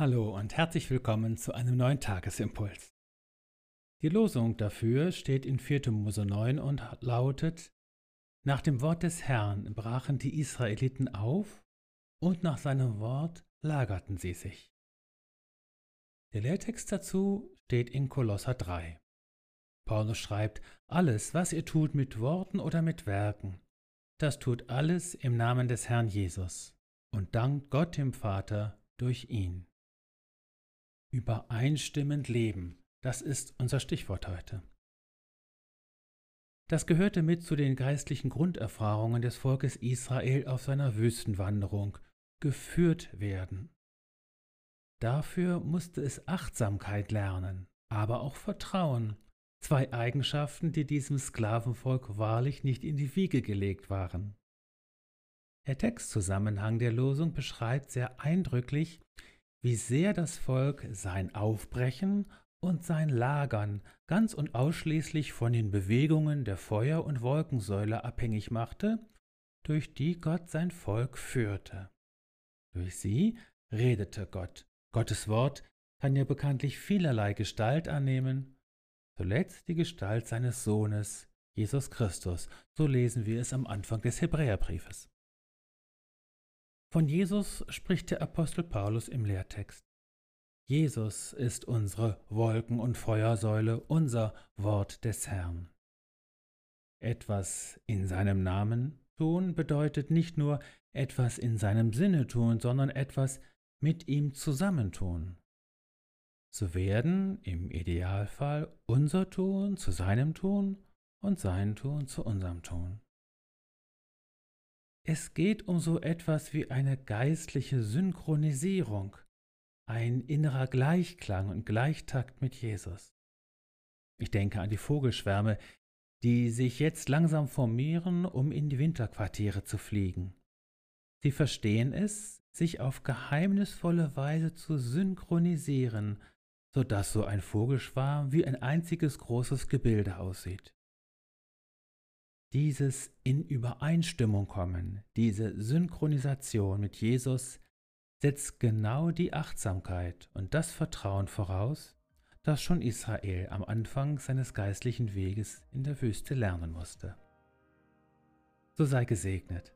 Hallo und herzlich willkommen zu einem neuen Tagesimpuls. Die Losung dafür steht in 4. Mose 9 und lautet: Nach dem Wort des Herrn brachen die Israeliten auf und nach seinem Wort lagerten sie sich. Der Lehrtext dazu steht in Kolosser 3. Paulus schreibt: Alles, was ihr tut mit Worten oder mit Werken, das tut alles im Namen des Herrn Jesus und dankt Gott dem Vater durch ihn. Übereinstimmend leben, das ist unser Stichwort heute. Das gehörte mit zu den geistlichen Grunderfahrungen des Volkes Israel auf seiner Wüstenwanderung, geführt werden. Dafür musste es Achtsamkeit lernen, aber auch Vertrauen, zwei Eigenschaften, die diesem Sklavenvolk wahrlich nicht in die Wiege gelegt waren. Der Textzusammenhang der Losung beschreibt sehr eindrücklich, wie sehr das Volk sein Aufbrechen und sein Lagern ganz und ausschließlich von den Bewegungen der Feuer- und Wolkensäule abhängig machte, durch die Gott sein Volk führte. Durch sie redete Gott. Gottes Wort kann ja bekanntlich vielerlei Gestalt annehmen, zuletzt die Gestalt seines Sohnes, Jesus Christus, so lesen wir es am Anfang des Hebräerbriefes. Von Jesus spricht der Apostel Paulus im Lehrtext. Jesus ist unsere Wolken- und Feuersäule, unser Wort des Herrn. Etwas in seinem Namen tun bedeutet nicht nur etwas in seinem Sinne tun, sondern etwas mit ihm zusammentun. So werden im Idealfall unser Tun zu seinem Tun und sein Tun zu unserem Tun. Es geht um so etwas wie eine geistliche Synchronisierung, ein innerer Gleichklang und Gleichtakt mit Jesus. Ich denke an die Vogelschwärme, die sich jetzt langsam formieren, um in die Winterquartiere zu fliegen. Sie verstehen es, sich auf geheimnisvolle Weise zu synchronisieren, so dass so ein Vogelschwarm wie ein einziges großes Gebilde aussieht. Dieses in Übereinstimmung kommen, diese Synchronisation mit Jesus setzt genau die Achtsamkeit und das Vertrauen voraus, das schon Israel am Anfang seines geistlichen Weges in der Wüste lernen musste. So sei gesegnet,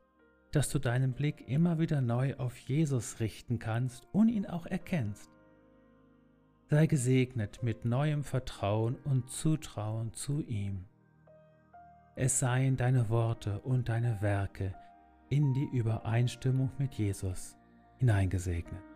dass du deinen Blick immer wieder neu auf Jesus richten kannst und ihn auch erkennst. Sei gesegnet mit neuem Vertrauen und Zutrauen zu ihm es seien deine Worte und deine Werke in die Übereinstimmung mit Jesus hineingesegnet.